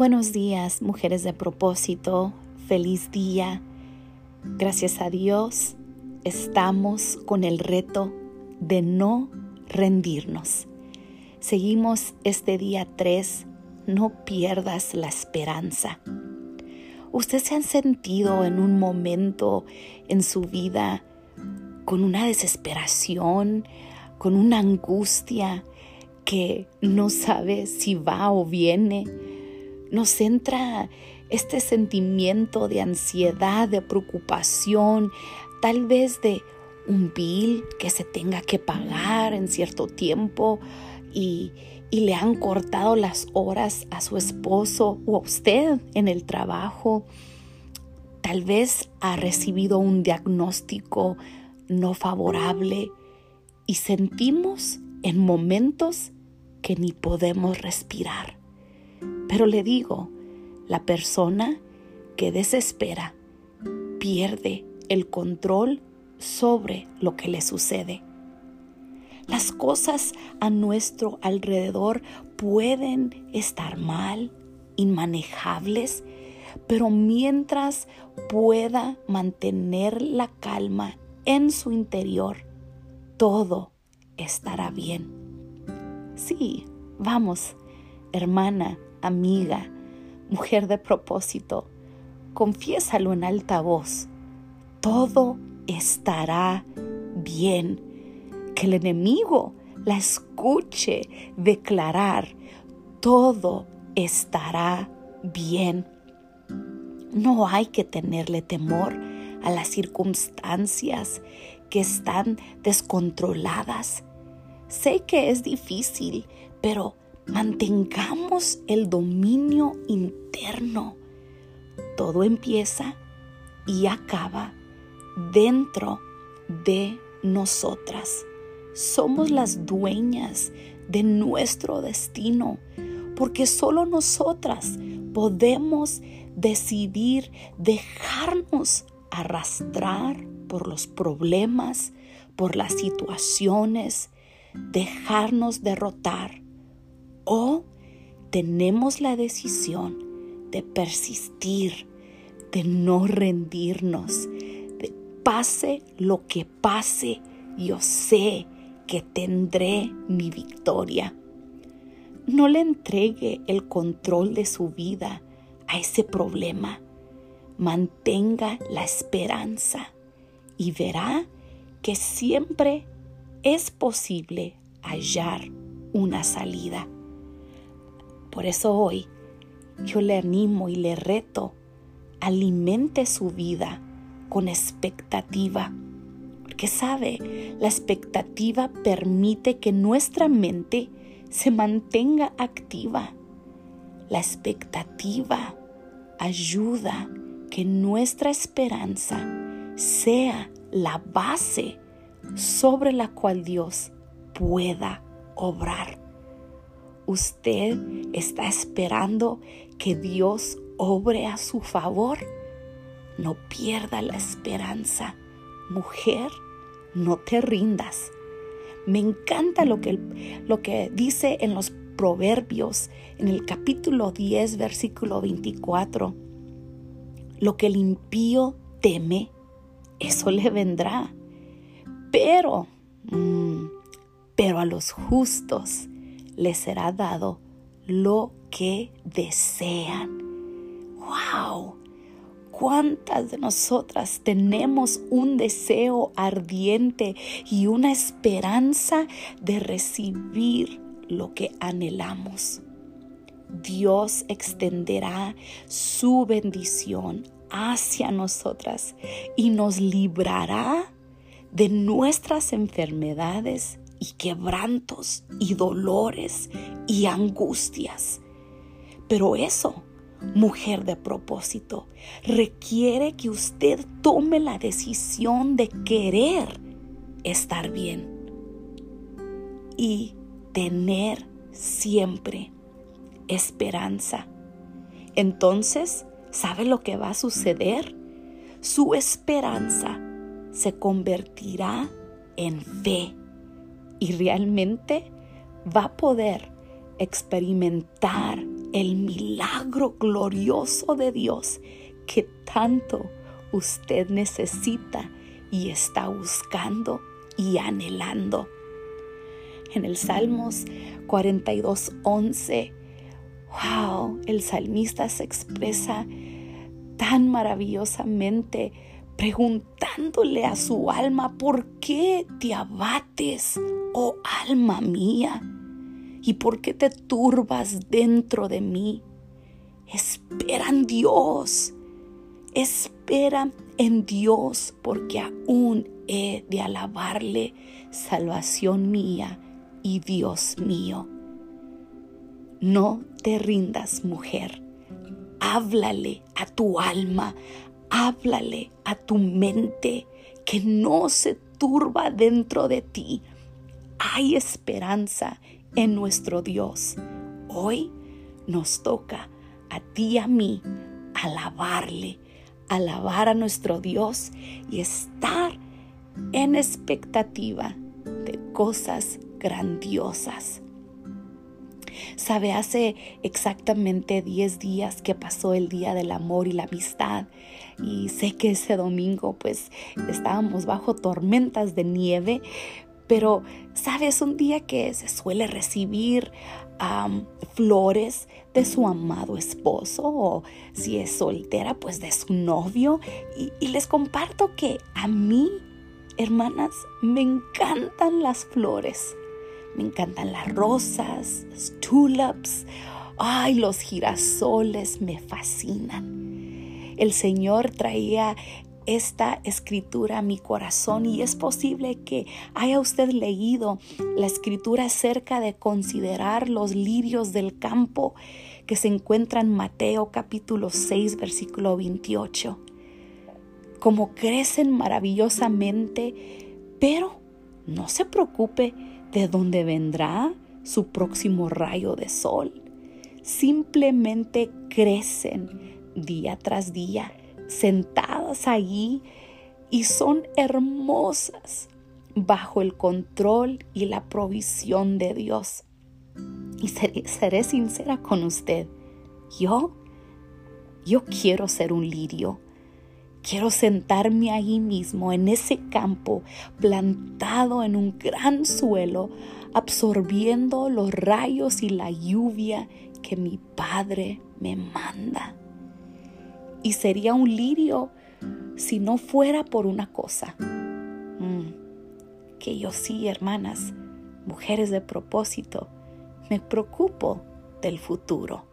Buenos días, mujeres de propósito. Feliz día. Gracias a Dios estamos con el reto de no rendirnos. Seguimos este día 3. No pierdas la esperanza. ¿Usted se han sentido en un momento en su vida con una desesperación, con una angustia que no sabe si va o viene? Nos entra este sentimiento de ansiedad, de preocupación, tal vez de un bill que se tenga que pagar en cierto tiempo y, y le han cortado las horas a su esposo o a usted en el trabajo. Tal vez ha recibido un diagnóstico no favorable y sentimos en momentos que ni podemos respirar. Pero le digo, la persona que desespera pierde el control sobre lo que le sucede. Las cosas a nuestro alrededor pueden estar mal, inmanejables, pero mientras pueda mantener la calma en su interior, todo estará bien. Sí, vamos, hermana, amiga, mujer de propósito, confiésalo en alta voz. Todo estará bien. Que el enemigo la escuche declarar, todo estará bien. No hay que tenerle temor a las circunstancias que están descontroladas. Sé que es difícil, pero Mantengamos el dominio interno. Todo empieza y acaba dentro de nosotras. Somos las dueñas de nuestro destino, porque solo nosotras podemos decidir dejarnos arrastrar por los problemas, por las situaciones, dejarnos derrotar o tenemos la decisión de persistir, de no rendirnos, de pase lo que pase, yo sé que tendré mi victoria. No le entregue el control de su vida a ese problema. Mantenga la esperanza y verá que siempre es posible hallar una salida. Por eso hoy yo le animo y le reto, alimente su vida con expectativa. Porque sabe, la expectativa permite que nuestra mente se mantenga activa. La expectativa ayuda que nuestra esperanza sea la base sobre la cual Dios pueda obrar. ¿Usted está esperando que Dios obre a su favor? No pierda la esperanza. Mujer, no te rindas. Me encanta lo que, lo que dice en los Proverbios, en el capítulo 10, versículo 24. Lo que el impío teme, eso le vendrá. Pero, mm, pero a los justos les será dado lo que desean. ¡Wow! ¿Cuántas de nosotras tenemos un deseo ardiente y una esperanza de recibir lo que anhelamos? Dios extenderá su bendición hacia nosotras y nos librará de nuestras enfermedades y quebrantos y dolores y angustias. Pero eso, mujer de propósito, requiere que usted tome la decisión de querer estar bien y tener siempre esperanza. Entonces, ¿sabe lo que va a suceder? Su esperanza se convertirá en fe y realmente va a poder experimentar el milagro glorioso de Dios que tanto usted necesita y está buscando y anhelando. En el Salmos 42, 11, wow, el salmista se expresa tan maravillosamente preguntándole a su alma, ¿por qué te abates, oh alma mía? ¿Y por qué te turbas dentro de mí? Espera en Dios, espera en Dios, porque aún he de alabarle, salvación mía y Dios mío. No te rindas, mujer. Háblale a tu alma, háblale a tu mente, que no se turba dentro de ti. Hay esperanza en nuestro Dios. Hoy nos toca a ti y a mí alabarle, alabar a nuestro Dios y estar en expectativa de cosas grandiosas. Sabe, hace exactamente 10 días que pasó el Día del Amor y la Amistad. Y sé que ese domingo pues estábamos bajo tormentas de nieve, pero sabes, un día que se suele recibir flores de su amado esposo o si es soltera pues de su novio. Y les comparto que a mí, hermanas, me encantan las flores. Me encantan las rosas, los tulips, ay, los girasoles me fascinan. El Señor traía esta escritura a mi corazón y es posible que haya usted leído la escritura acerca de considerar los lirios del campo que se encuentra en Mateo capítulo 6 versículo 28. Como crecen maravillosamente, pero no se preocupe de dónde vendrá su próximo rayo de sol. Simplemente crecen día tras día, sentadas allí y son hermosas bajo el control y la provisión de Dios. Y seré, seré sincera con usted, yo, yo quiero ser un lirio Quiero sentarme ahí mismo, en ese campo, plantado en un gran suelo, absorbiendo los rayos y la lluvia que mi Padre me manda. Y sería un lirio si no fuera por una cosa. Mm, que yo sí, hermanas, mujeres de propósito, me preocupo del futuro.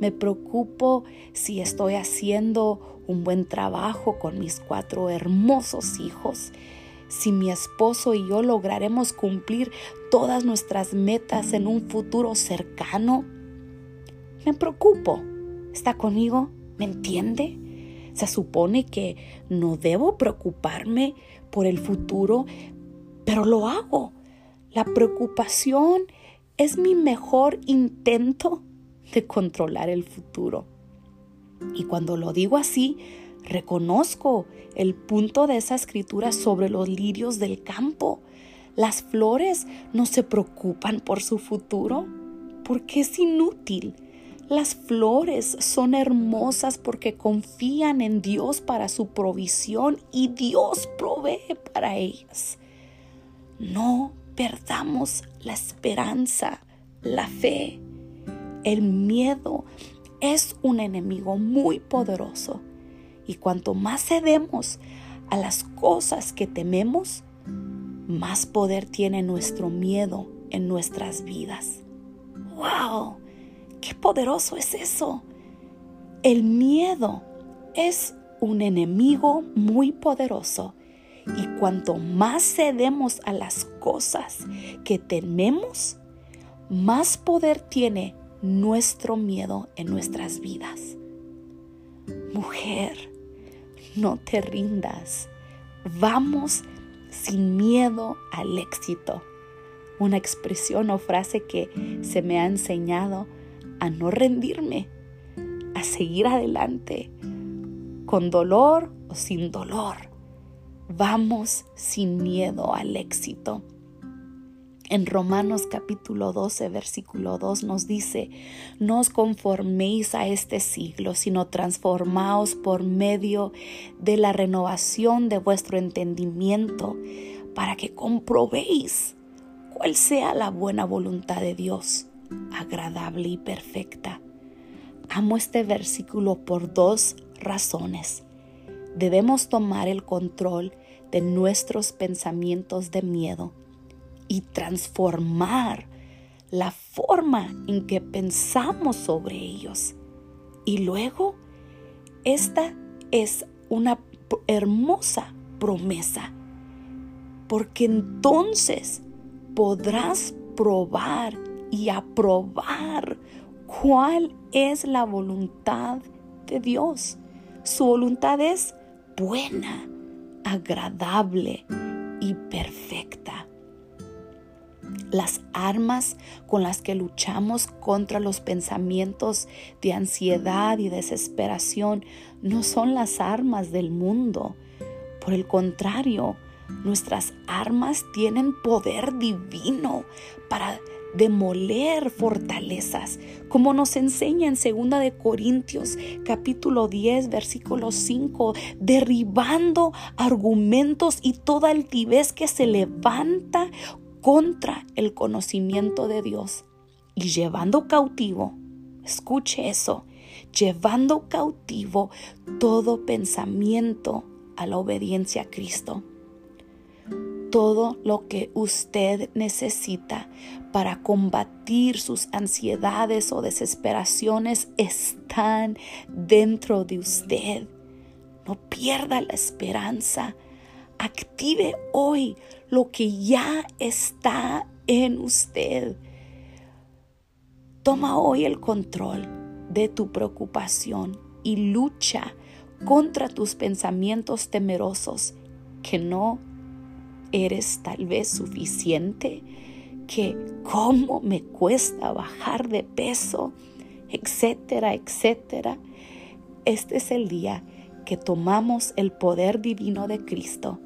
Me preocupo si estoy haciendo un buen trabajo con mis cuatro hermosos hijos, si mi esposo y yo lograremos cumplir todas nuestras metas en un futuro cercano. Me preocupo. ¿Está conmigo? ¿Me entiende? Se supone que no debo preocuparme por el futuro, pero lo hago. La preocupación es mi mejor intento de controlar el futuro. Y cuando lo digo así, reconozco el punto de esa escritura sobre los lirios del campo. Las flores no se preocupan por su futuro porque es inútil. Las flores son hermosas porque confían en Dios para su provisión y Dios provee para ellas. No perdamos la esperanza, la fe. El miedo es un enemigo muy poderoso y cuanto más cedemos a las cosas que tememos, más poder tiene nuestro miedo en nuestras vidas. ¡Wow! ¡Qué poderoso es eso! El miedo es un enemigo muy poderoso y cuanto más cedemos a las cosas que tememos, más poder tiene nuestro miedo en nuestras vidas. Mujer, no te rindas. Vamos sin miedo al éxito. Una expresión o frase que se me ha enseñado a no rendirme, a seguir adelante, con dolor o sin dolor. Vamos sin miedo al éxito. En Romanos capítulo 12, versículo 2 nos dice, no os conforméis a este siglo, sino transformaos por medio de la renovación de vuestro entendimiento, para que comprobéis cuál sea la buena voluntad de Dios, agradable y perfecta. Amo este versículo por dos razones. Debemos tomar el control de nuestros pensamientos de miedo y transformar la forma en que pensamos sobre ellos. Y luego, esta es una hermosa promesa, porque entonces podrás probar y aprobar cuál es la voluntad de Dios. Su voluntad es buena, agradable y perfecta. Las armas con las que luchamos contra los pensamientos de ansiedad y desesperación no son las armas del mundo. Por el contrario, nuestras armas tienen poder divino para demoler fortalezas, como nos enseña en 2 de Corintios capítulo 10 versículo 5, derribando argumentos y toda altivez que se levanta contra el conocimiento de Dios y llevando cautivo, escuche eso, llevando cautivo todo pensamiento a la obediencia a Cristo todo lo que usted necesita para combatir sus ansiedades o desesperaciones están dentro de usted. No pierda la esperanza. Active hoy lo que ya está en usted. Toma hoy el control de tu preocupación y lucha contra tus pensamientos temerosos que no eres tal vez suficiente, que cómo me cuesta bajar de peso, etcétera, etcétera. Este es el día que tomamos el poder divino de Cristo,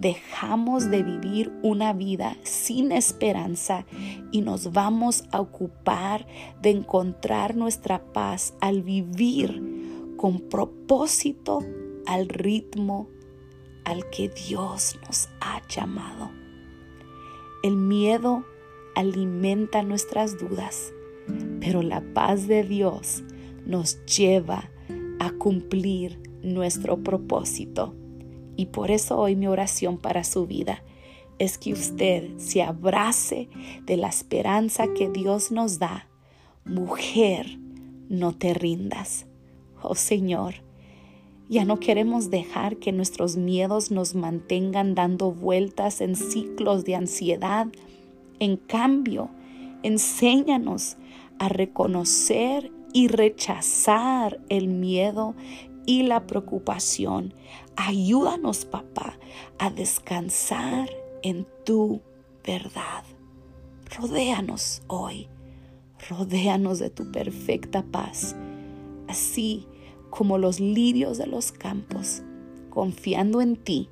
dejamos de vivir una vida sin esperanza y nos vamos a ocupar de encontrar nuestra paz al vivir con propósito al ritmo al que Dios nos ha llamado. El miedo alimenta nuestras dudas, pero la paz de Dios nos lleva a cumplir nuestro propósito. Y por eso hoy mi oración para su vida es que usted se abrace de la esperanza que Dios nos da. Mujer, no te rindas. Oh Señor, ya no queremos dejar que nuestros miedos nos mantengan dando vueltas en ciclos de ansiedad. En cambio, enséñanos a reconocer y rechazar el miedo y la preocupación. Ayúdanos, papá, a descansar en tu verdad. Rodéanos hoy, rodéanos de tu perfecta paz. Así como los lirios de los campos, confiando en ti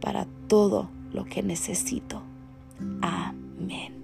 para todo lo que necesito. Amén.